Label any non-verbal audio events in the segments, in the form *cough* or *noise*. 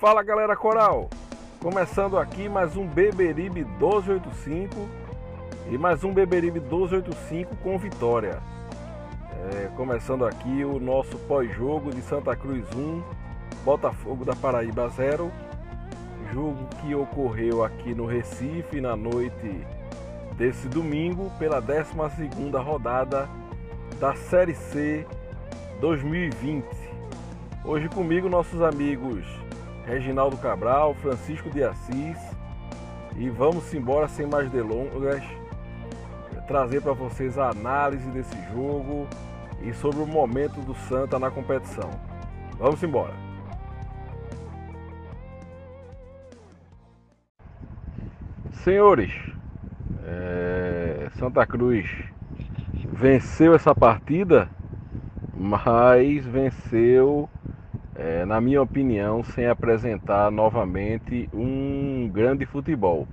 Fala galera coral! Começando aqui mais um Beberibe 1285 e mais um Beberibe 1285 com vitória. É, começando aqui o nosso pós-jogo de Santa Cruz 1, Botafogo da Paraíba 0. Jogo que ocorreu aqui no Recife na noite desse domingo pela 12 rodada da Série C 2020. Hoje comigo nossos amigos Reginaldo Cabral, Francisco de Assis. E vamos embora sem mais delongas, trazer para vocês a análise desse jogo e sobre o momento do Santa na competição. Vamos embora. Senhores, é, Santa Cruz venceu essa partida, mas venceu é, na minha opinião, sem apresentar novamente um grande futebol.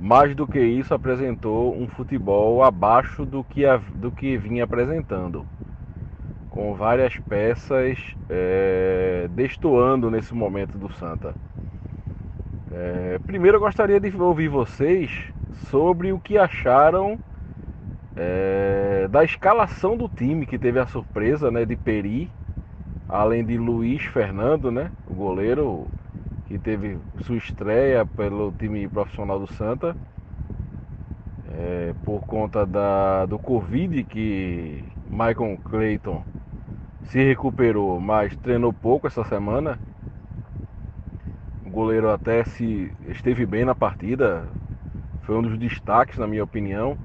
Mais do que isso, apresentou um futebol abaixo do que, a, do que vinha apresentando, com várias peças é, destoando nesse momento do Santa. É, primeiro, eu gostaria de ouvir vocês sobre o que acharam é, da escalação do time que teve a surpresa né, de Peri além de Luiz Fernando, né, o goleiro que teve sua estreia pelo time profissional do Santa, é, por conta da, do Covid que Michael Clayton se recuperou, mas treinou pouco essa semana. O goleiro até se esteve bem na partida, foi um dos destaques na minha opinião.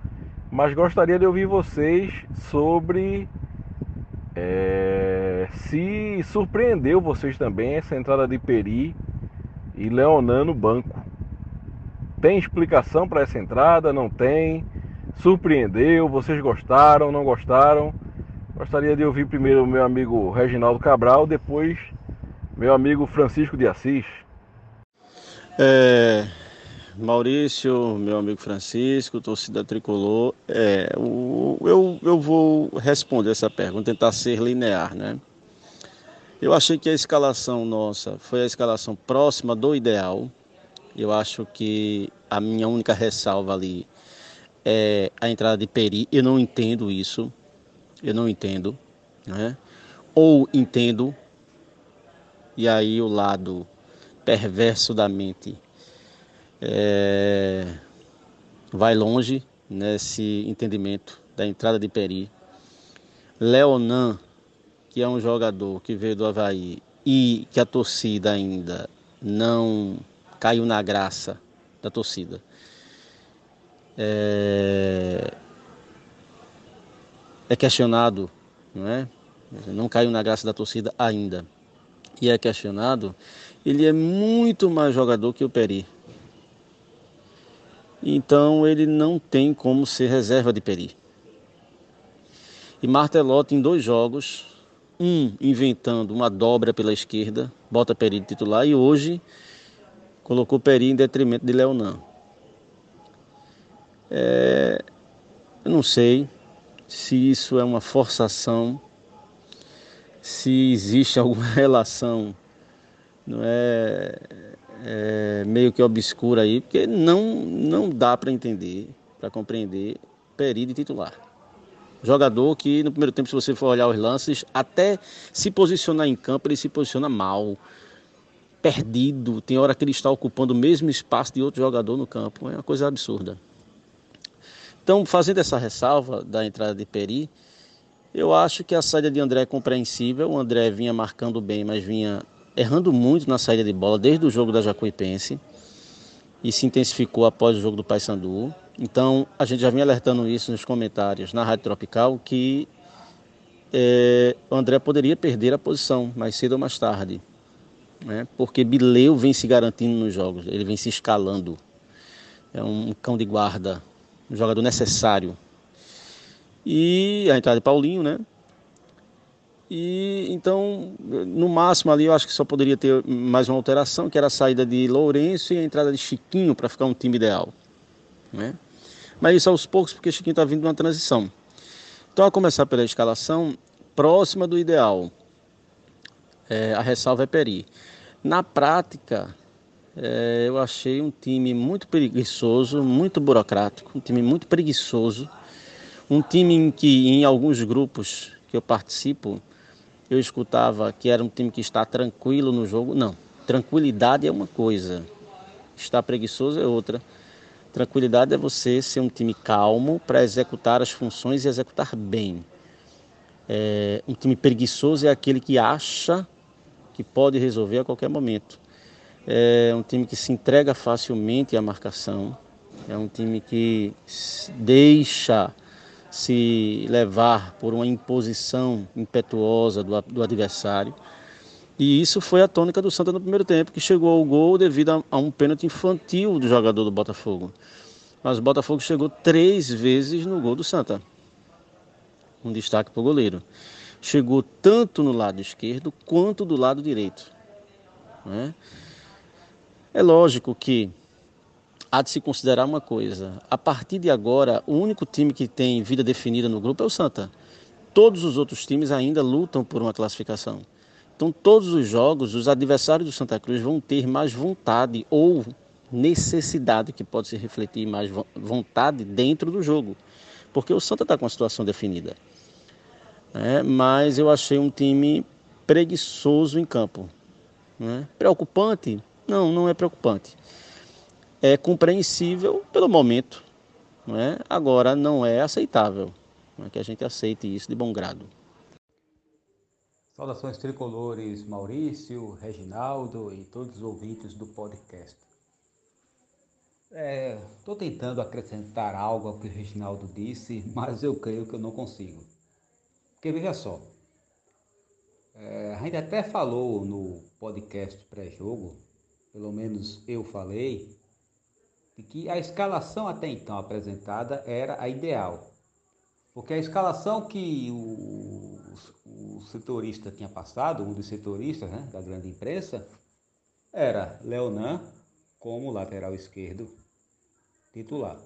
Mas gostaria de ouvir vocês sobre é, se surpreendeu vocês também essa entrada de Peri e Leonan no banco. Tem explicação para essa entrada? Não tem? Surpreendeu? Vocês gostaram? Não gostaram? Gostaria de ouvir primeiro meu amigo Reginaldo Cabral, depois meu amigo Francisco de Assis. É, Maurício, meu amigo Francisco, torcida tricolor, é, eu, eu vou responder essa pergunta, tentar ser linear, né? Eu achei que a escalação nossa foi a escalação próxima do ideal. Eu acho que a minha única ressalva ali é a entrada de Peri. Eu não entendo isso. Eu não entendo, né? Ou entendo, e aí o lado perverso da mente é, vai longe nesse entendimento da entrada de Peri. Leonan, que é um jogador que veio do Havaí e que a torcida ainda não caiu na graça da torcida. É, é questionado, não é? Não caiu na graça da torcida ainda. E é questionado, ele é muito mais jogador que o Peri. Então ele não tem como ser reserva de Peri. E Martelotti em dois jogos, um inventando uma dobra pela esquerda, bota Peri de titular e hoje colocou Peri em detrimento de Leonan. É, eu não sei se isso é uma forçação, se existe *laughs* alguma relação, não é é, meio que obscura aí, porque não, não dá para entender, para compreender período titular. Jogador que no primeiro tempo, se você for olhar os lances, até se posicionar em campo, ele se posiciona mal, perdido. Tem hora que ele está ocupando o mesmo espaço de outro jogador no campo. É uma coisa absurda. Então, fazendo essa ressalva da entrada de Peri, eu acho que a saída de André é compreensível. O André vinha marcando bem, mas vinha errando muito na saída de bola desde o jogo da Jacuipense e se intensificou após o jogo do Paysandu. Então, a gente já vinha alertando isso nos comentários na Rádio Tropical que é, o André poderia perder a posição mais cedo ou mais tarde. né? porque Bileu vem se garantindo nos jogos, ele vem se escalando. É um cão de guarda, um jogador necessário. E a entrada de Paulinho, né? E então, no máximo ali, eu acho que só poderia ter mais uma alteração, que era a saída de Lourenço e a entrada de Chiquinho para ficar um time ideal, né? Mas isso aos poucos, porque Chiquinho está vindo de uma transição. Então, a começar pela escalação próxima do ideal, é, a ressalva é Peri. Na prática, é, eu achei um time muito preguiçoso, muito burocrático, um time muito preguiçoso, um time em que em alguns grupos que eu participo, eu escutava que era um time que está tranquilo no jogo. Não, tranquilidade é uma coisa, estar preguiçoso é outra. Tranquilidade é você ser um time calmo para executar as funções e executar bem. É, um time preguiçoso é aquele que acha que pode resolver a qualquer momento. É um time que se entrega facilmente à marcação. É um time que deixa se levar por uma imposição impetuosa do, do adversário. E isso foi a tônica do Santa no primeiro tempo, que chegou ao gol devido a, a um pênalti infantil do jogador do Botafogo. Mas o Botafogo chegou três vezes no gol do Santa. Um destaque para o goleiro. Chegou tanto no lado esquerdo quanto do lado direito. Né? É lógico que há de se considerar uma coisa: a partir de agora, o único time que tem vida definida no grupo é o Santa. Todos os outros times ainda lutam por uma classificação. Então, todos os jogos, os adversários do Santa Cruz vão ter mais vontade ou necessidade, que pode se refletir mais vontade dentro do jogo, porque o Santa está com a situação definida. É, mas eu achei um time preguiçoso em campo. Né? Preocupante? Não, não é preocupante. É compreensível pelo momento. Né? Agora, não é aceitável é que a gente aceite isso de bom grado. Saudações tricolores, Maurício, Reginaldo e todos os ouvintes do podcast. Estou é, tentando acrescentar algo ao que o Reginaldo disse, *laughs* mas eu creio que eu não consigo. Porque veja só, é, a gente até falou no podcast pré-jogo, pelo menos eu falei, de que a escalação até então apresentada era a ideal. Porque a escalação que o, o setorista tinha passado, um dos setoristas né, da grande imprensa, era Leonan como lateral esquerdo titular.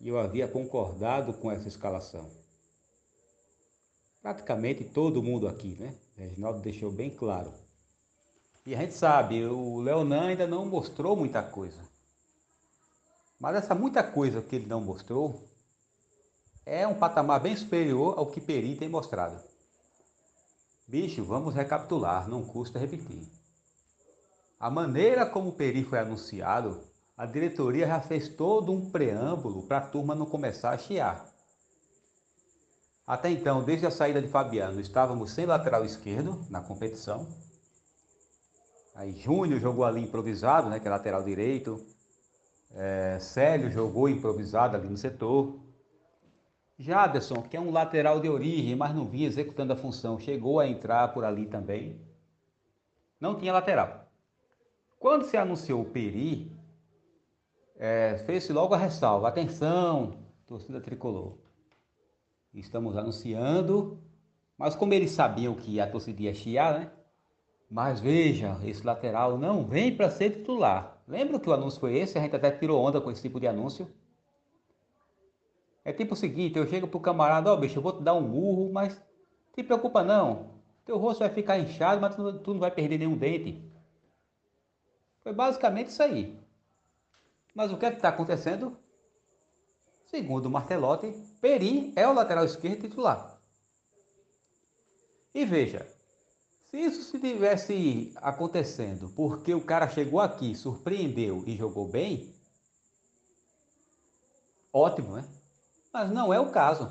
E eu havia concordado com essa escalação. Praticamente todo mundo aqui, né? Reginaldo deixou bem claro. E a gente sabe, o Leonan ainda não mostrou muita coisa. Mas essa muita coisa que ele não mostrou é um patamar bem superior ao que Peri tem mostrado. Bicho, vamos recapitular, não custa repetir. A maneira como o Peri foi anunciado, a diretoria já fez todo um preâmbulo para a turma não começar a chiar. Até então, desde a saída de Fabiano, estávamos sem lateral esquerdo na competição. Aí Júnior jogou ali improvisado, né, que é lateral direito. É, Célio jogou improvisado ali no setor. Jaderson, que é um lateral de origem, mas não vinha executando a função, chegou a entrar por ali também. Não tinha lateral. Quando se anunciou o Peri, é, fez-se logo a ressalva. Atenção, torcida tricolor. Estamos anunciando, mas como eles sabiam que a torcida ia chiar, né? Mas veja, esse lateral não vem para ser titular. Lembra que o anúncio foi esse? A gente até tirou onda com esse tipo de anúncio. É tipo o seguinte, eu chego pro camarada, ó oh, bicho, eu vou te dar um murro, mas te preocupa não. Teu rosto vai ficar inchado, mas tu, tu não vai perder nenhum dente. Foi basicamente isso aí. Mas o que é que está acontecendo? Segundo o Martelotti, Peri é o lateral esquerdo titular. E veja, se isso se tivesse acontecendo porque o cara chegou aqui, surpreendeu e jogou bem, ótimo, né? Mas não é o caso.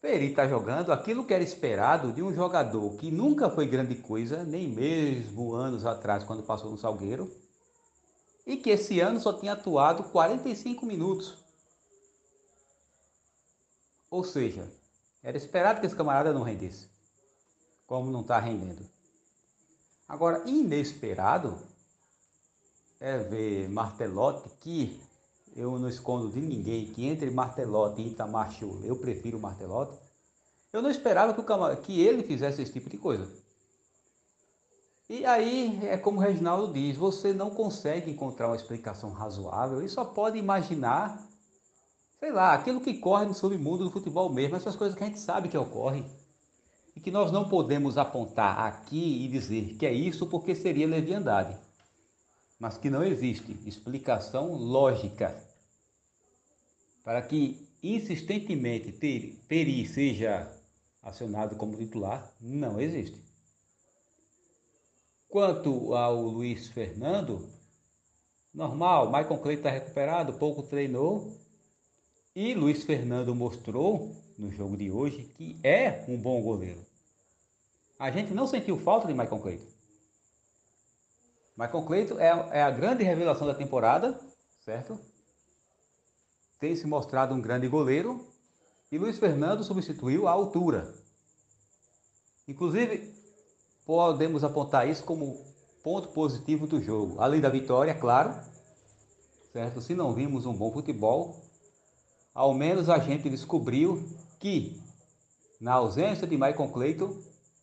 Peri está jogando aquilo que era esperado de um jogador que nunca foi grande coisa, nem mesmo anos atrás, quando passou no Salgueiro, e que esse ano só tinha atuado 45 minutos. Ou seja, era esperado que esse camarada não rendesse, como não está rendendo. Agora, inesperado é ver Martelotti, que eu não escondo de ninguém que entre Martelotti e Itamar eu prefiro Martelotti. Eu não esperava que, o, que ele fizesse esse tipo de coisa. E aí é como o Reginaldo diz, você não consegue encontrar uma explicação razoável e só pode imaginar, sei lá, aquilo que corre no submundo do futebol mesmo, essas coisas que a gente sabe que ocorrem. E que nós não podemos apontar aqui e dizer que é isso porque seria leviandade. Mas que não existe explicação lógica para que insistentemente Peri seja acionado como titular, não existe. Quanto ao Luiz Fernando, normal, Michael Clay está recuperado, pouco treinou. E Luiz Fernando mostrou no jogo de hoje que é um bom goleiro. A gente não sentiu falta de Michael Clayton. Michael Clayton é, é a grande revelação da temporada, certo? Tem se mostrado um grande goleiro e Luiz Fernando substituiu a altura. Inclusive, podemos apontar isso como ponto positivo do jogo. Além da vitória, claro, certo? Se não vimos um bom futebol, ao menos a gente descobriu que, na ausência de Michael Clayton,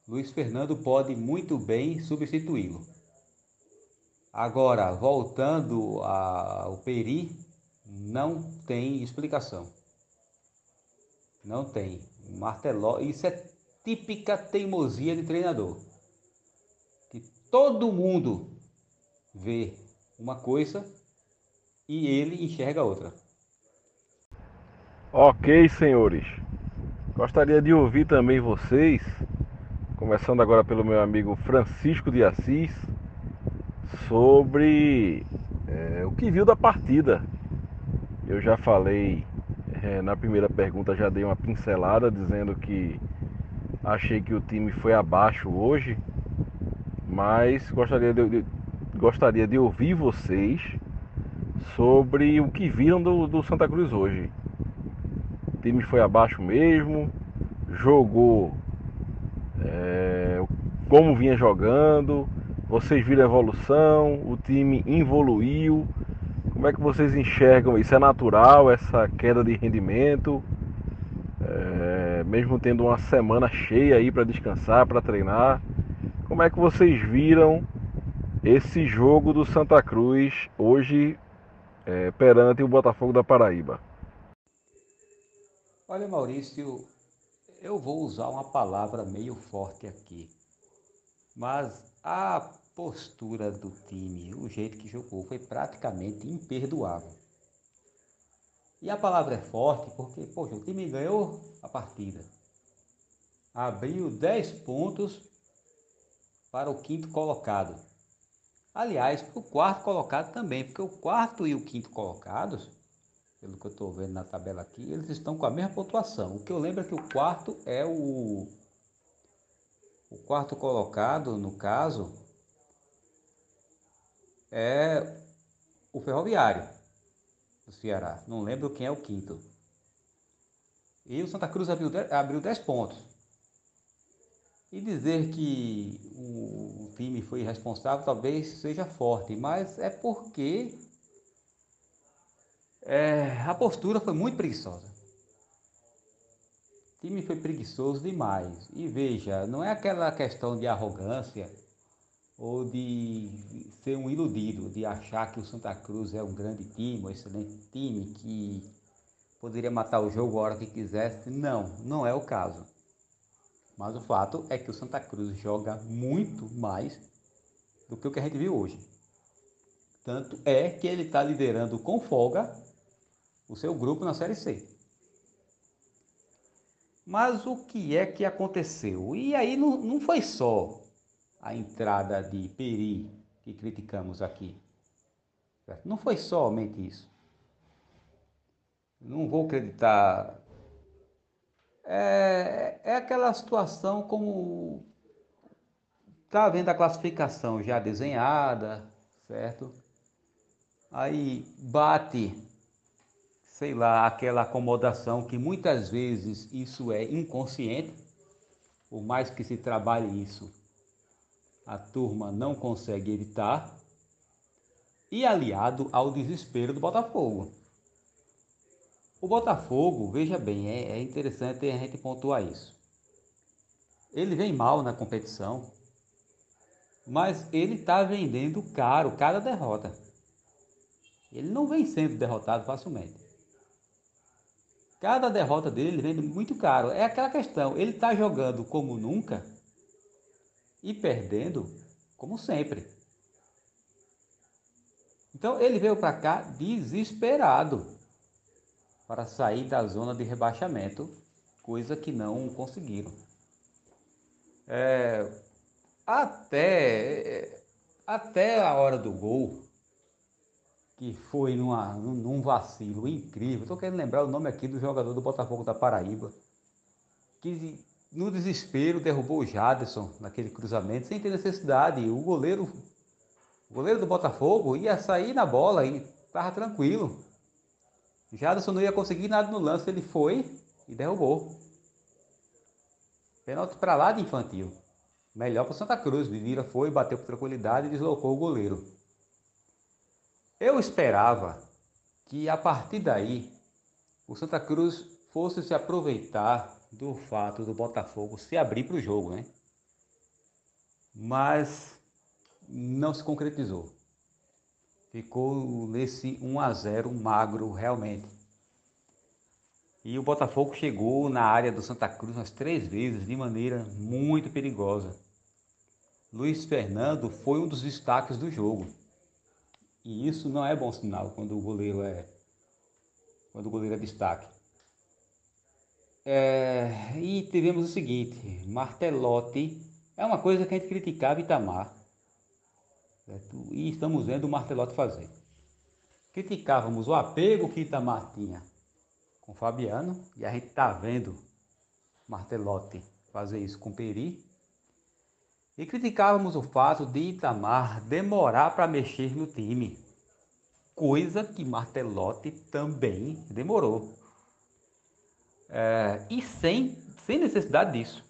Luiz Fernando pode muito bem substituí-lo. Agora, voltando ao Peri, não tem explicação. Não tem. Marteló, isso é típica teimosia de treinador todo mundo vê uma coisa e ele enxerga outra. Ok, senhores. Gostaria de ouvir também vocês, começando agora pelo meu amigo Francisco de Assis, sobre é, o que viu da partida. Eu já falei é, na primeira pergunta, já dei uma pincelada dizendo que achei que o time foi abaixo hoje mas gostaria de, de, gostaria de ouvir vocês sobre o que viram do, do Santa Cruz hoje. O time foi abaixo mesmo, jogou é, como vinha jogando, vocês viram a evolução, o time evoluiu. Como é que vocês enxergam isso? É natural essa queda de rendimento? É, mesmo tendo uma semana cheia aí para descansar, para treinar. Como é que vocês viram esse jogo do Santa Cruz hoje é, perante o Botafogo da Paraíba? Olha, Maurício, eu vou usar uma palavra meio forte aqui, mas a postura do time, o jeito que jogou, foi praticamente imperdoável. E a palavra é forte porque, poxa, o time ganhou a partida. Abriu 10 pontos para o quinto colocado. Aliás, para o quarto colocado também, porque o quarto e o quinto colocados, pelo que eu estou vendo na tabela aqui, eles estão com a mesma pontuação. O que eu lembro é que o quarto é o. O quarto colocado, no caso, é o Ferroviário do Ceará. Não lembro quem é o quinto. E o Santa Cruz abriu 10, abriu 10 pontos. E dizer que o time foi responsável talvez seja forte, mas é porque é, a postura foi muito preguiçosa. O time foi preguiçoso demais. E veja, não é aquela questão de arrogância ou de ser um iludido, de achar que o Santa Cruz é um grande time, um excelente time, que poderia matar o jogo a hora que quisesse. Não, não é o caso. Mas o fato é que o Santa Cruz joga muito mais do que o que a gente viu hoje. Tanto é que ele está liderando com folga o seu grupo na Série C. Mas o que é que aconteceu? E aí não, não foi só a entrada de Peri que criticamos aqui. Não foi somente isso. Não vou acreditar é, é aquela situação como está vendo a classificação já desenhada, certo? Aí bate, sei lá, aquela acomodação que muitas vezes isso é inconsciente, por mais que se trabalhe isso a turma não consegue evitar, e aliado ao desespero do Botafogo. O Botafogo, veja bem, é, é interessante a gente pontuar isso. Ele vem mal na competição, mas ele está vendendo caro cada derrota. Ele não vem sendo derrotado facilmente. Cada derrota dele vem muito caro. É aquela questão, ele está jogando como nunca e perdendo como sempre. Então ele veio para cá desesperado para sair da zona de rebaixamento, coisa que não conseguiram. É, até, até a hora do gol, que foi numa, num vacilo incrível. Estou querendo lembrar o nome aqui do jogador do Botafogo da Paraíba, que no desespero derrubou o Jadson naquele cruzamento, sem ter necessidade. O goleiro, o goleiro do Botafogo ia sair na bola e estava tranquilo. Jadson não ia conseguir nada no lance, ele foi e derrubou. Pênalti para lá de infantil. Melhor para Santa Cruz. Vivira foi, bateu com tranquilidade e deslocou o goleiro. Eu esperava que a partir daí o Santa Cruz fosse se aproveitar do fato do Botafogo se abrir para o jogo, né? Mas não se concretizou. Ficou nesse 1 a 0 magro realmente. E o Botafogo chegou na área do Santa Cruz umas três vezes de maneira muito perigosa. Luiz Fernando foi um dos destaques do jogo. E isso não é bom sinal quando o goleiro é quando o goleiro é destaque. É, e tivemos o seguinte, Martelotti é uma coisa que a gente criticava Itamar. Certo? E estamos vendo o Martelotti fazer. Criticávamos o apego que Itamar tinha com Fabiano e a gente está vendo Martelotti fazer isso com Peri. E criticávamos o fato de Itamar demorar para mexer no time, coisa que Martelotti também demorou. É, e sem, sem necessidade disso.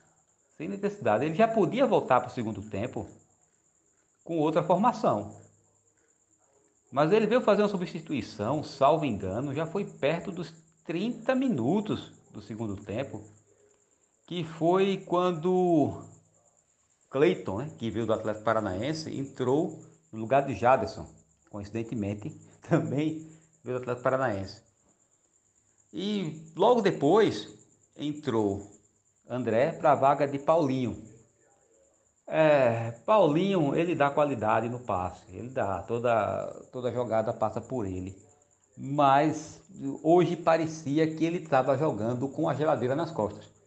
Sem necessidade. Ele já podia voltar para o segundo tempo com outra formação. Mas ele veio fazer uma substituição, salvo engano, já foi perto dos 30 minutos do segundo tempo, que foi quando Cleiton, né, que veio do Atlético Paranaense, entrou no lugar de Jaderson, coincidentemente, *laughs* também veio do Atlético Paranaense. E logo depois entrou André para a vaga de Paulinho. É, Paulinho, ele dá qualidade no passe, ele dá, toda, toda jogada passa por ele. Mas hoje parecia que ele estava jogando com a geladeira nas costas.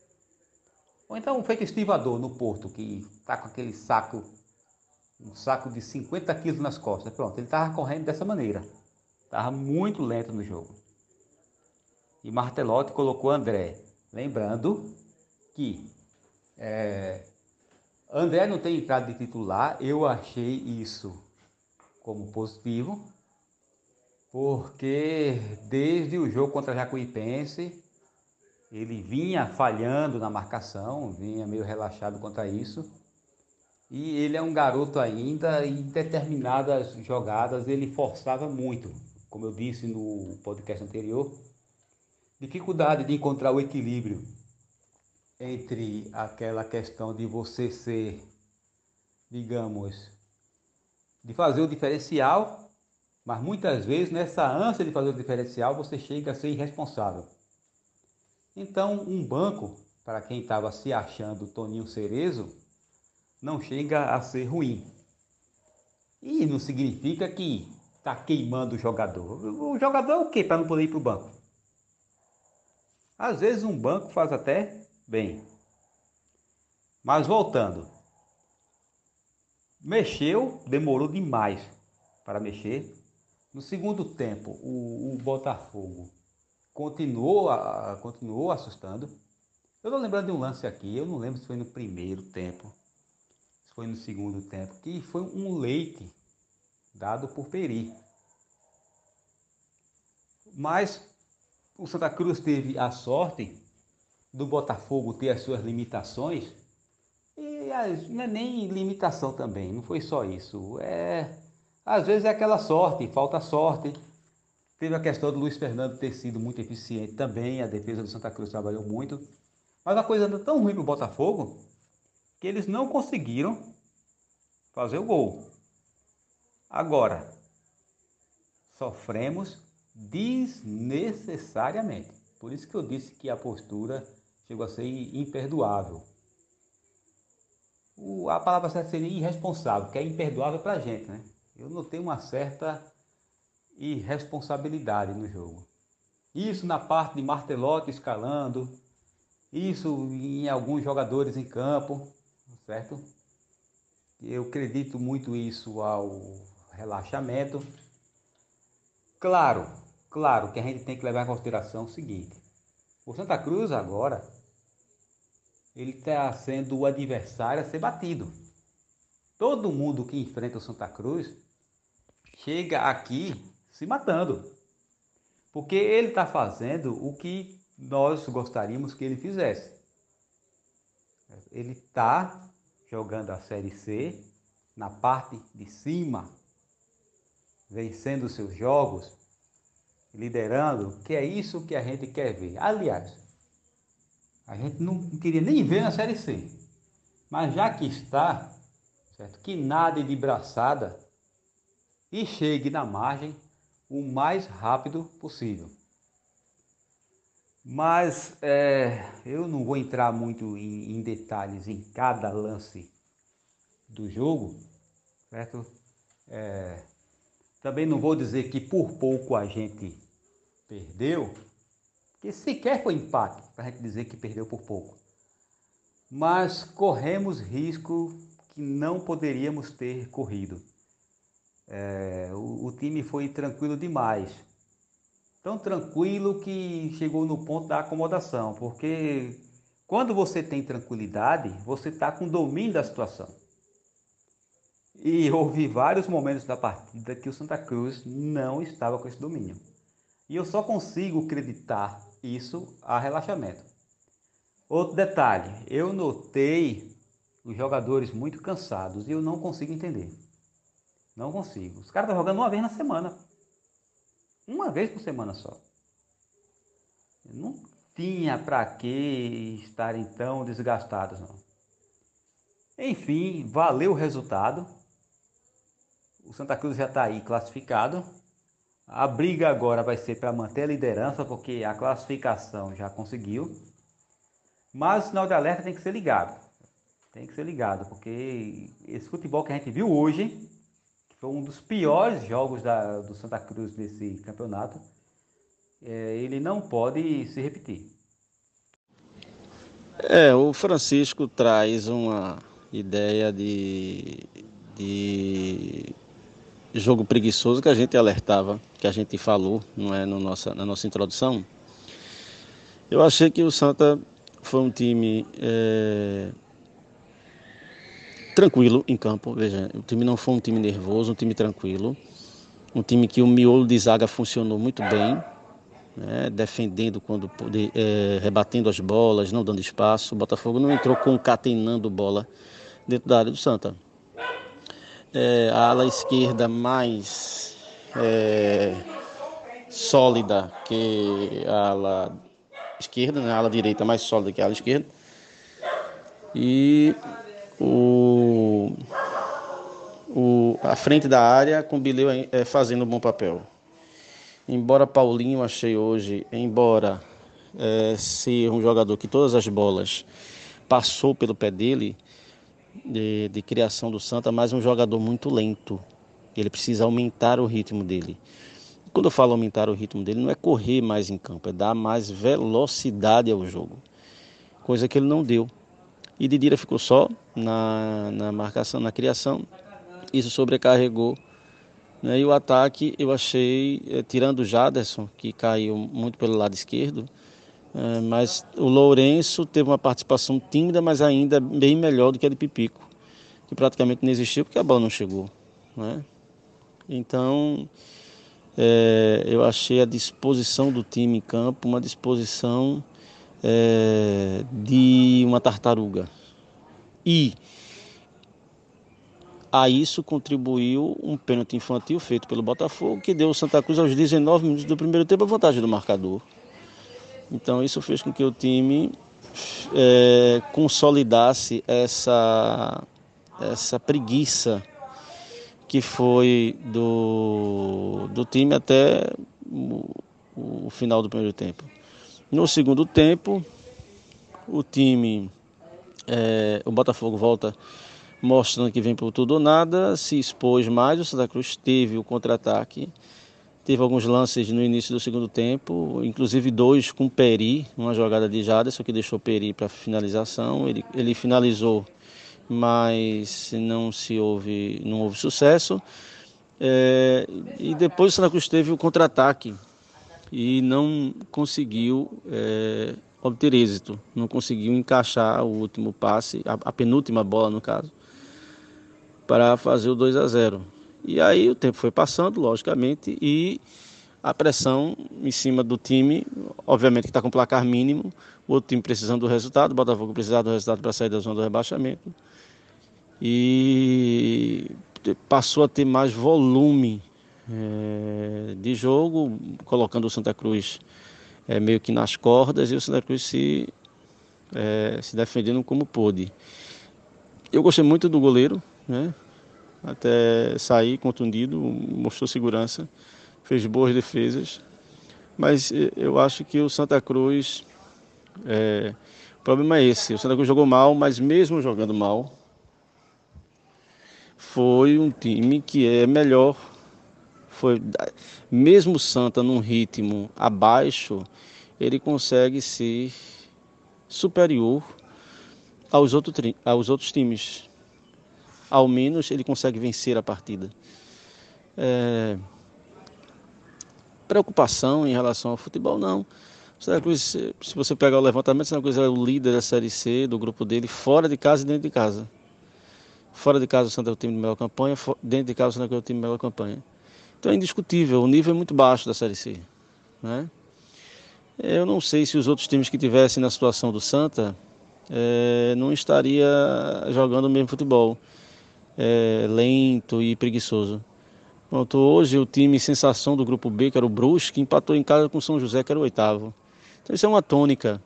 Ou então feito estivador no Porto, que está com aquele saco, um saco de 50 quilos nas costas. Pronto, ele estava correndo dessa maneira. Estava muito lento no jogo e Martelotti colocou André. Lembrando que é, André não tem entrado de titular, eu achei isso como positivo, porque desde o jogo contra Jacuipense ele vinha falhando na marcação, vinha meio relaxado quanto a isso. E ele é um garoto ainda, em determinadas jogadas ele forçava muito. Como eu disse no podcast anterior, dificuldade de encontrar o equilíbrio entre aquela questão de você ser, digamos, de fazer o diferencial, mas muitas vezes nessa ânsia de fazer o diferencial você chega a ser irresponsável. Então, um banco, para quem estava se achando Toninho Cerezo, não chega a ser ruim. E não significa que está queimando o jogador. O jogador é o que para não poder ir para o banco? Às vezes um banco faz até bem. Mas voltando. Mexeu, demorou demais para mexer. No segundo tempo, o, o Botafogo continuou, a, continuou assustando. Eu estou lembrando de um lance aqui, eu não lembro se foi no primeiro tempo, se foi no segundo tempo, que foi um leite dado por Peri. Mas o Santa Cruz teve a sorte do Botafogo ter as suas limitações e Aliás, não é nem limitação também, não foi só isso. É, às vezes é aquela sorte, falta sorte. Teve a questão do Luiz Fernando ter sido muito eficiente também, a defesa do Santa Cruz trabalhou muito. Mas a coisa anda tão ruim para o Botafogo que eles não conseguiram fazer o gol. Agora, sofremos desnecessariamente. Por isso que eu disse que a postura chegou a ser imperdoável. O, a palavra certa seria irresponsável, que é imperdoável para a gente, né? Eu notei uma certa irresponsabilidade no jogo. Isso na parte de Martelotti escalando, isso em alguns jogadores em campo, certo? Eu acredito muito isso ao relaxamento. Claro, claro que a gente tem que levar em consideração o seguinte: o Santa Cruz agora ele está sendo o adversário a ser batido. Todo mundo que enfrenta o Santa Cruz chega aqui se matando, porque ele está fazendo o que nós gostaríamos que ele fizesse. Ele está jogando a Série C na parte de cima, vencendo seus jogos, liderando, que é isso que a gente quer ver. Aliás, a gente não queria nem ver na Série C, mas já que está, certo? que nade de braçada e chegue na margem o mais rápido possível. Mas é, eu não vou entrar muito em, em, detalhes em cada lance do jogo, certo? É, também não vou dizer que por pouco a gente perdeu, que sequer foi empate para a gente dizer que perdeu por pouco. Mas corremos risco que não poderíamos ter corrido. É, o, o time foi tranquilo demais tão tranquilo que chegou no ponto da acomodação, porque quando você tem tranquilidade, você está com domínio da situação. E *laughs* houve vários momentos da partida que o Santa Cruz não estava com esse domínio. E eu só consigo acreditar isso a relaxamento. Outro detalhe, eu notei os jogadores muito cansados e eu não consigo entender. Não consigo. Os caras estão jogando uma vez na semana. Uma vez por semana só. Não tinha para que estarem tão desgastados, não. Enfim, valeu o resultado. O Santa Cruz já está aí classificado. A briga agora vai ser para manter a liderança, porque a classificação já conseguiu. Mas o sinal de alerta tem que ser ligado. Tem que ser ligado, porque esse futebol que a gente viu hoje foi um dos piores jogos da, do Santa Cruz nesse campeonato. É, ele não pode se repetir. É, o Francisco traz uma ideia de, de jogo preguiçoso que a gente alertava, que a gente falou não é, no nossa, na nossa introdução. Eu achei que o Santa foi um time é, tranquilo em campo. Veja, o time não foi um time nervoso, um time tranquilo. Um time que o miolo de zaga funcionou muito bem, né, defendendo quando é, rebatendo as bolas, não dando espaço. O Botafogo não entrou concatenando bola dentro da área do Santa. É, a ala esquerda mais é, sólida que a ala esquerda, né, a ala direita mais sólida que a ala esquerda. E o, o, a frente da área com o Bileu é, fazendo um bom papel. Embora Paulinho achei hoje, embora é, ser um jogador que todas as bolas passou pelo pé dele de, de criação do Santa, mas um jogador muito lento. Ele precisa aumentar o ritmo dele. Quando eu falo aumentar o ritmo dele, não é correr mais em campo, é dar mais velocidade ao jogo, coisa que ele não deu. E Didira ficou só na, na marcação, na criação. Isso sobrecarregou. Né? E o ataque eu achei, eh, tirando o Jaderson, que caiu muito pelo lado esquerdo, eh, mas o Lourenço teve uma participação tímida, mas ainda bem melhor do que a de Pipico, que praticamente não existiu porque a bola não chegou. Né? Então, é, eu achei a disposição do time em campo uma disposição é, de uma tartaruga. E a isso contribuiu um pênalti infantil feito pelo Botafogo, que deu o Santa Cruz aos 19 minutos do primeiro tempo a vantagem do marcador. Então isso fez com que o time é, consolidasse essa, essa preguiça que foi do, do time até o, o final do primeiro tempo. No segundo tempo, o time, é, o Botafogo volta mostrando que vem por tudo ou nada, se expôs mais, o Santa Cruz teve o contra-ataque, teve alguns lances no início do segundo tempo, inclusive dois com Peri, uma jogada de Jaderson que deixou Peri para finalização, ele, ele finalizou mas não se houve, não houve sucesso. É, e depois o Santa Cruz teve o contra-ataque e não conseguiu é, obter êxito, não conseguiu encaixar o último passe, a, a, penúltima bola no caso, para fazer o 2 a 0. E aí o tempo foi passando, logicamente, e a pressão em cima do time, obviamente que está com placar mínimo, o outro time precisando do resultado, o Botafogo precisando do resultado para sair da zona do rebaixamento e passou a ter mais volume é, de jogo, colocando o Santa Cruz é, meio que nas cordas e o Santa Cruz se, é, se defendendo como pôde. Eu gostei muito do goleiro, né? até sair contundido, mostrou segurança, fez boas defesas, mas eu acho que o Santa Cruz, é, o problema é esse, o Santa Cruz jogou mal, mas mesmo jogando mal, foi um time que é melhor. Foi mesmo Santa num ritmo abaixo, ele consegue ser superior aos, outro, aos outros times. Ao menos ele consegue vencer a partida. É... Preocupação em relação ao futebol, não. Santa Cruz, se você pegar o levantamento, Santa Cruz é o líder da Série C, do grupo dele, fora de casa e dentro de casa. Fora de casa o Santa é o time de melhor campanha, dentro de casa o Santa é o time de melhor campanha. Então é indiscutível, o nível é muito baixo da Série C. Né? Eu não sei se os outros times que tivessem na situação do Santa é, não estaria jogando o mesmo futebol. É, lento e preguiçoso. Pronto, hoje o time sensação do grupo B, que era o Brusque, empatou em casa com o São José, que era o oitavo. Então isso é uma tônica.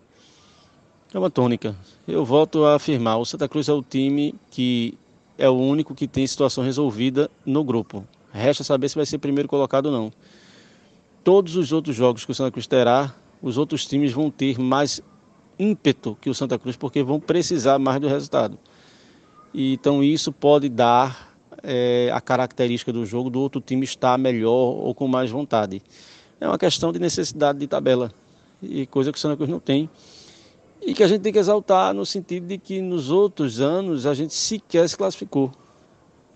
É uma tônica. Eu volto a afirmar, o Santa Cruz é o time que é o único que tem situação resolvida no grupo. Resta saber se vai ser primeiro colocado ou não. Todos os outros jogos que o Santa Cruz terá, os outros times vão ter mais ímpeto que o Santa Cruz, porque vão precisar mais do resultado. E, então isso pode dar é, a característica do jogo do outro time estar melhor ou com mais vontade. É uma questão de necessidade de tabela, e coisa que o Santa Cruz não tem e que a gente tem que exaltar no sentido de que nos outros anos a gente sequer se classificou.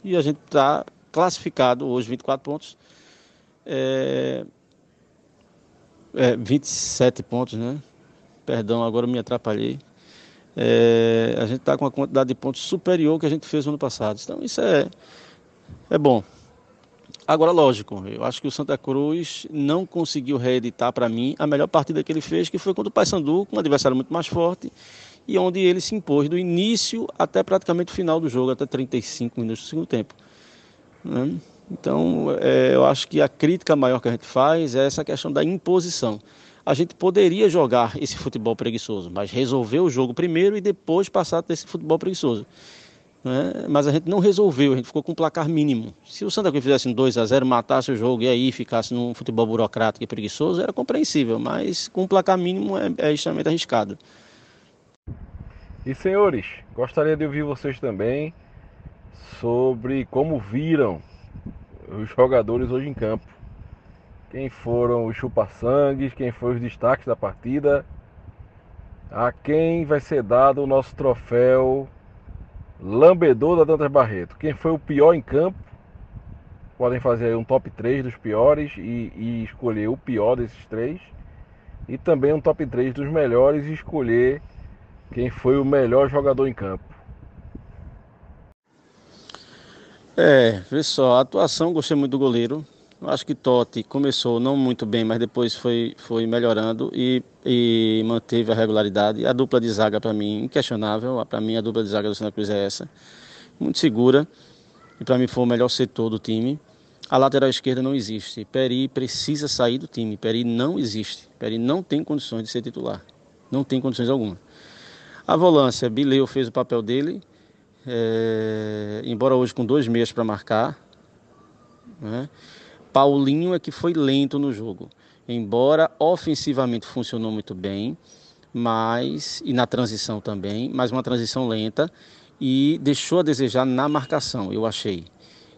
E a gente está classificado hoje, 24 pontos, é, é, 27 pontos, né? Perdão, agora me atrapalhei. É, a gente está com uma quantidade de pontos superior que a gente fez no ano passado. Então isso é, é bom. Agora, lógico, eu acho que o Santa Cruz não conseguiu reeditar para mim a melhor partida que ele fez, que foi contra o Paysandu, com um adversário muito mais forte, e onde ele se impôs do início até praticamente o final do jogo, até 35 minutos do segundo tempo. Né? Então, é, eu acho que a crítica maior que a gente faz é essa questão da imposição. A gente poderia jogar esse futebol preguiçoso, mas resolver o jogo primeiro e depois passar a ter esse futebol preguiçoso. Né? Mas a gente não resolveu, a gente ficou com um placar mínimo. Se o Santa Cruz fizesse um 2 a 0 matasse o jogo e aí ficasse num futebol burocrático e preguiçoso, era compreensível, mas com um placar mínimo é, é extremamente arriscado. E senhores, gostaria de ouvir vocês também sobre como viram os jogadores hoje em campo. Quem foram os chupa-sangues, quem foram os destaques da partida, a quem vai ser dado o nosso troféu Lambedor da Dantas Barreto. Quem foi o pior em campo? Podem fazer um top 3 dos piores e, e, escolher o pior desses três. E também um top 3 dos melhores e escolher quem foi o melhor jogador em campo. É, só, a atuação, gostei muito do goleiro. Acho que Totti começou não muito bem, mas depois foi, foi melhorando e, e manteve a regularidade. A dupla de zaga, para mim, inquestionável. Para mim, a dupla de zaga do Santa Cruz é essa. Muito segura. E para mim foi o melhor setor do time. A lateral esquerda não existe. Peri precisa sair do time. Peri não existe. Peri não tem condições de ser titular. Não tem condições alguma. A volância, Bileu fez o papel dele. É, embora hoje com dois meses para marcar. Né? Paulinho é que foi lento no jogo. Embora ofensivamente funcionou muito bem, mas e na transição também, mas uma transição lenta e deixou a desejar na marcação, eu achei.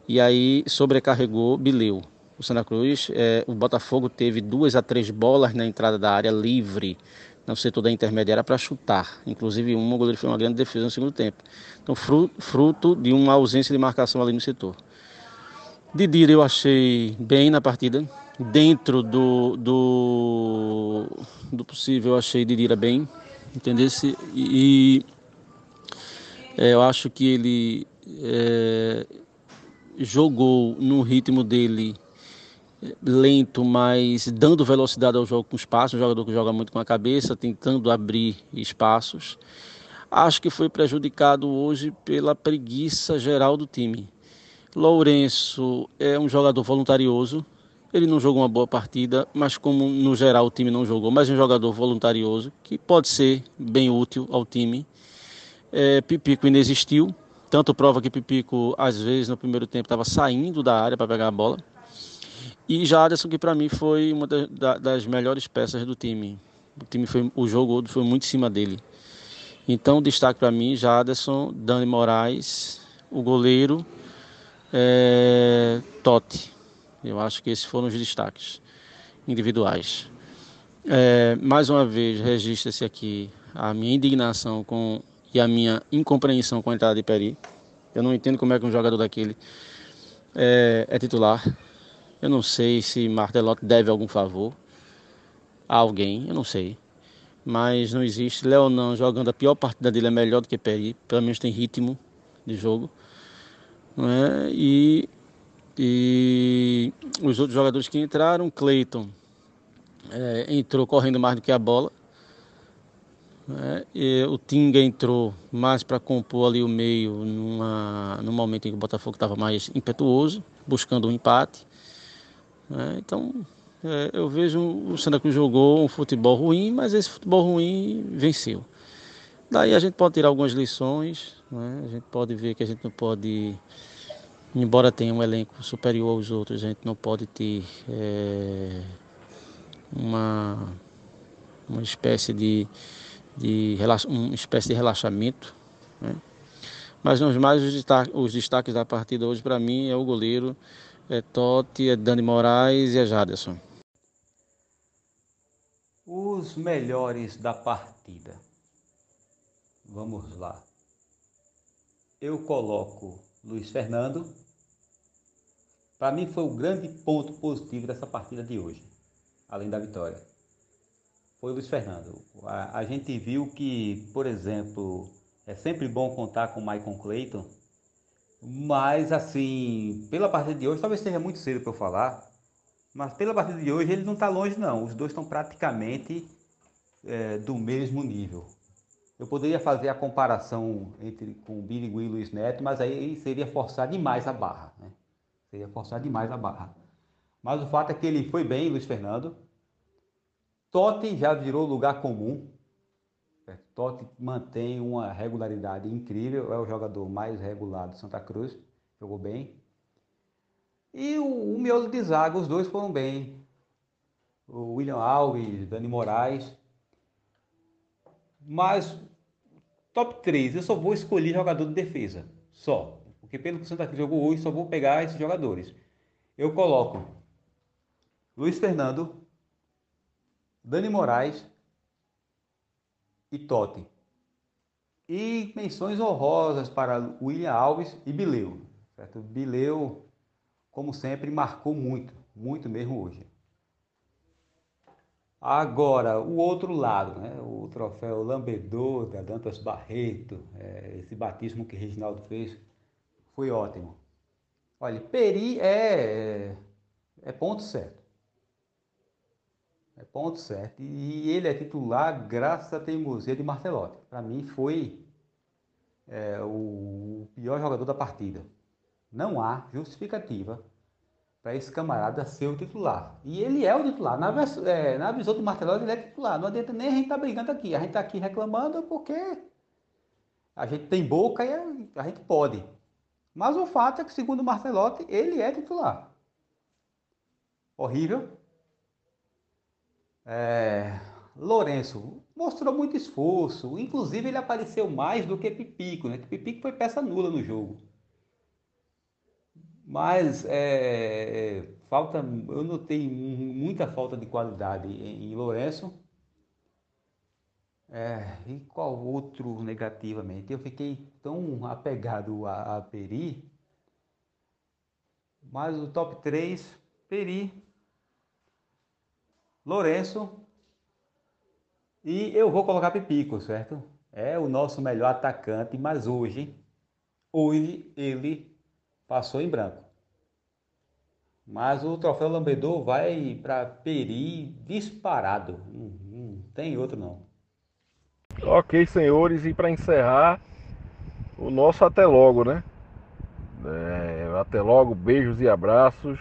E aí sobrecarregou Bileu. O Santa Cruz, é, o Botafogo teve duas a três bolas na entrada da área livre no setor da intermediária para chutar. Inclusive, uma, o goleiro fez uma grande defesa no segundo tempo. Então, fruto, de uma ausência de marcação ali no setor. Didira eu achei bem na partida. Dentro do, do, do possível, eu achei Didira bem. Entendeu? E é, eu acho que ele é, jogou no ritmo dele lento, mas dando velocidade ao jogo com espaço, um jogador que joga muito com a cabeça, tentando abrir espaços. Acho que foi prejudicado hoje pela preguiça geral do time. Lourenço é um jogador voluntarioso. Ele não jogou uma boa partida, mas como no geral o time não jogou, mas é um jogador voluntarioso que pode ser bem útil ao time. É, Pipico inexistiu, tanto prova que Pipico às vezes no primeiro tempo estava saindo da área para pegar a bola. E Jaderson que para mim foi uma das melhores peças do time. O time foi, o jogo foi muito em cima dele. Então destaque para mim Jaderson, Dani Moraes, o goleiro é, Totti. Eu acho que esses foram os destaques individuais. É, mais uma vez, registra-se aqui a minha indignação com, e a minha incompreensão com a entrada de Peri. Eu não entendo como é que um jogador daquele é, é titular. Eu não sei se Martelotti deve algum favor a alguém, eu não sei. Mas não existe. Leonan jogando a pior partida dele é melhor do que Peri. Pelo menos tem ritmo de jogo. Né? E, e os outros jogadores que entraram, Cleiton é, entrou correndo mais do que a bola. E o Tinga entrou mais para compor ali o meio numa, no momento em que o Botafogo estava mais impetuoso, buscando um empate. Né? Então é, eu vejo o Santa Cruz jogou um futebol ruim, mas esse futebol ruim venceu. Daí a gente pode tirar algumas lições, né? a gente pode ver que a gente não pode, embora tenha um elenco superior aos outros, a gente não pode ter é, uma, uma espécie de, de uma espécie de relaxamento. Né? Mas nos mais os destaques, os destaques da partida hoje para mim é o goleiro, é Totti, é Dani Moraes e é Jaderson. Os melhores da partida. Vamos lá. Eu coloco Luiz Fernando. Para mim foi o grande ponto positivo dessa partida de hoje, além da vitória. Foi o Luiz Fernando. A, a gente viu que, por exemplo, é sempre bom contar com o Michael Clayton, mas assim, pela partida de hoje, talvez seja muito cedo para eu falar, mas pela partida de hoje ele não está longe não. Os dois estão praticamente é, do mesmo nível. Eu poderia fazer a comparação entre com o Billy e Luiz Neto, mas aí seria forçar demais a barra. Né? Seria forçar demais a barra. Mas o fato é que ele foi bem, Luiz Fernando. Totti já virou lugar comum. É, Totti mantém uma regularidade incrível, é o jogador mais regular do Santa Cruz, jogou bem. E o, o miolo de zaga, os dois foram bem. O William Alves, Dani Moraes. Mas Top 3, eu só vou escolher jogador de defesa. Só. Porque pelo que o Santa Cruz jogou hoje, só vou pegar esses jogadores. Eu coloco Luiz Fernando, Dani Moraes e Totti. E menções honrosas para William Alves e Bileu. Certo? Bileu, como sempre, marcou muito, muito mesmo hoje. Agora, o outro lado, né? o troféu Lambedor da Dantas Barreto, é, esse batismo que Reginaldo fez, foi ótimo. Olha, Peri é, É ponto certo. Ponto certo. E ele é titular graças à teimosia de Martelotti. Para mim foi é, o pior jogador da partida. Não há justificativa para esse camarada ser o titular. E ele é o titular. Na, é, na visão do Martelotti, ele é titular. Não adianta nem a gente estar tá brigando aqui. A gente está aqui reclamando porque a gente tem boca e a, a gente pode. Mas o fato é que, segundo o Martelotti, ele é titular. Horrível. É, Lourenço mostrou muito esforço. Inclusive, ele apareceu mais do que Pipico, né? Que Pipico foi peça nula no jogo. Mas é, falta, eu notei muita falta de qualidade em, em Lourenço. É, e qual outro negativamente? Eu fiquei tão apegado a, a Peri, mas o top 3, Peri, Lourenço e eu vou colocar Pipico, certo? É o nosso melhor atacante, mas hoje, hoje ele passou em branco. Mas o troféu Lambedor vai para Peri disparado. Não tem outro não. Ok, senhores, e para encerrar, o nosso até logo, né? É, até logo, beijos e abraços.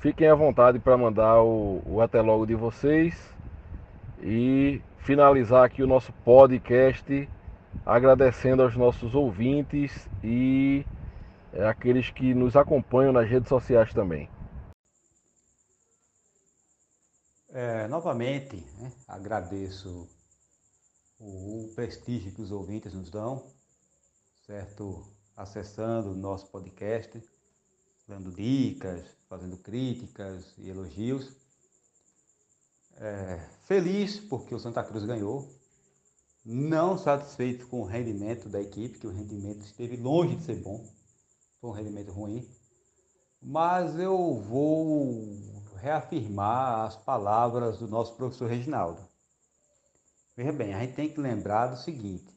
Fiquem à vontade para mandar o, o até logo de vocês e finalizar aqui o nosso podcast agradecendo aos nossos ouvintes e é, aqueles que nos acompanham nas redes sociais também. É, novamente, né, agradeço o prestígio que os ouvintes nos dão, certo? Acessando o nosso podcast, dando dicas, fazendo críticas e elogios. É, feliz porque o Santa Cruz ganhou, não satisfeito com o rendimento da equipe, que o rendimento esteve longe de ser bom, foi um rendimento ruim, mas eu vou reafirmar as palavras do nosso professor Reginaldo. Veja bem, a gente tem que lembrar do seguinte: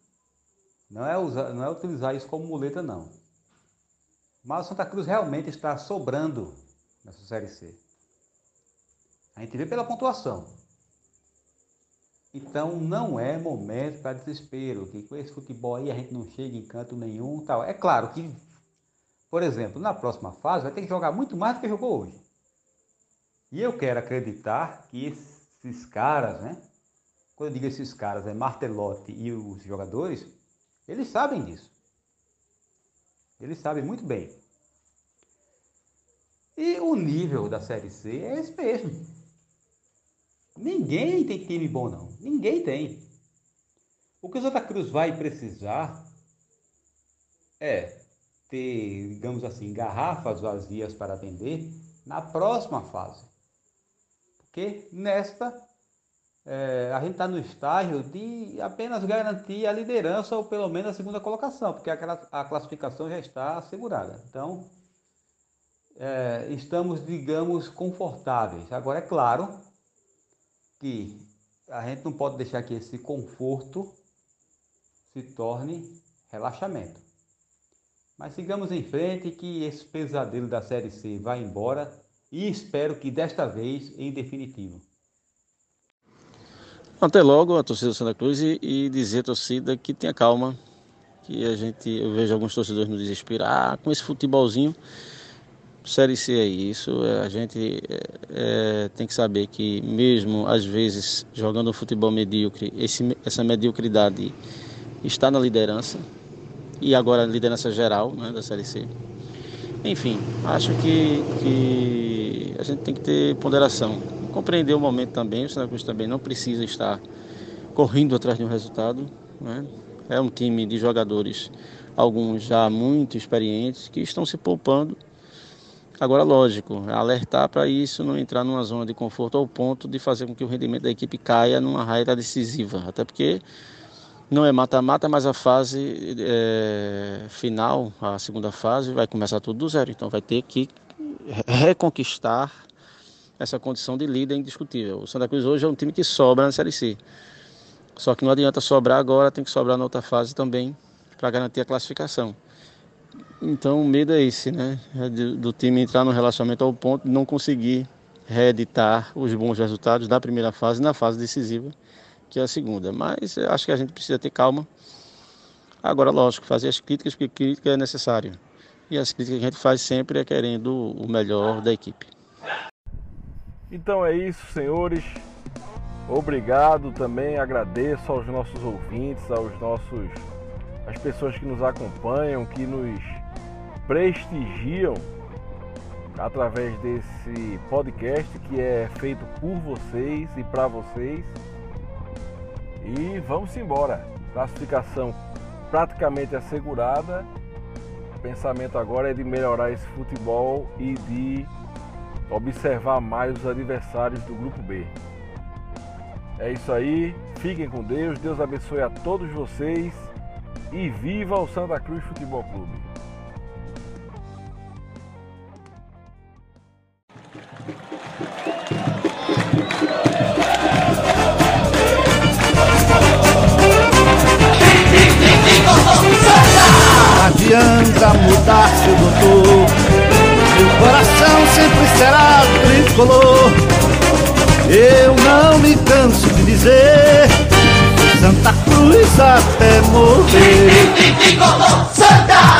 não é, usar, não é utilizar isso como muleta, não. Mas o Santa Cruz realmente está sobrando nessa Série C. A gente vê pela pontuação. Então não é momento para desespero, que com esse futebol aí a gente não chega em canto nenhum tal. É claro que, por exemplo, na próxima fase vai ter que jogar muito mais do que jogou hoje. E eu quero acreditar que esses caras, né? Quando eu digo esses caras, é Martelotti e os jogadores, eles sabem disso. Eles sabem muito bem. E o nível da Série C é esse mesmo. Ninguém tem time bom, não. Ninguém tem. O que o Santa Cruz vai precisar é ter, digamos assim, garrafas vazias para vender na próxima fase. Porque nesta é, a gente está no estágio de apenas garantir a liderança ou pelo menos a segunda colocação, porque a, classificação já está assegurada. Então, é, estamos, digamos, confortáveis. Agora, é claro que a gente não pode deixar que esse conforto se torne relaxamento. Mas sigamos em frente que esse pesadelo da Série C vá embora e espero que desta vez em definitivo. Até logo a torcida do Santa Cruz e, e dizer à torcida que tenha calma, que a gente, eu vejo alguns torcedores no desespero, ah, com esse futebolzinho, Série C é isso, é, a gente é, é, tem que saber que mesmo às vezes jogando um futebol medíocre, esse, essa mediocridade está na liderança, e agora a liderança geral né, da Série C. Enfim, acho que, que a gente tem que ter ponderação compreender o momento também, o Santa também não precisa estar correndo atrás de um resultado. Né? É um time de jogadores, alguns já muito experientes, que estão se poupando. Agora, lógico, alertar para isso não entrar numa zona de conforto ao ponto de fazer com que o rendimento da equipe caia numa raia decisiva. Até porque não é mata-mata, mas a fase é, final, a segunda fase, vai começar tudo do zero. Então vai ter que reconquistar essa condição de líder indiscutível. O Santa Cruz hoje é um time que sobra na Série C. Só que não adianta sobrar agora, tem que sobrar na outra fase também para garantir a classificação. Então o medo é esse, né? É do, time entrar no relacionamento ao ponto de não conseguir reeditar os bons resultados da primeira fase na fase decisiva, que é a segunda. Mas acho que a gente precisa ter calma. Agora, lógico, fazer as críticas, porque crítica é necessário. E as críticas que a gente faz sempre é querendo o melhor da equipe. Então é isso, senhores. Obrigado também, agradeço aos nossos ouvintes, aos nossos as pessoas que nos acompanham, que nos prestigiam através desse podcast que é feito por vocês e para vocês. E vamos embora. Classificação praticamente assegurada. O pensamento agora é de melhorar esse futebol e de observar mais os adversários do grupo B. É isso aí. Fiquem com Deus. Deus abençoe a todos vocês e viva o Santa Cruz Futebol Clube. adianta mudar seu doutor Meu coração sempre será tricolor Eu não me canso de dizer Santa Cruz até morrer Santa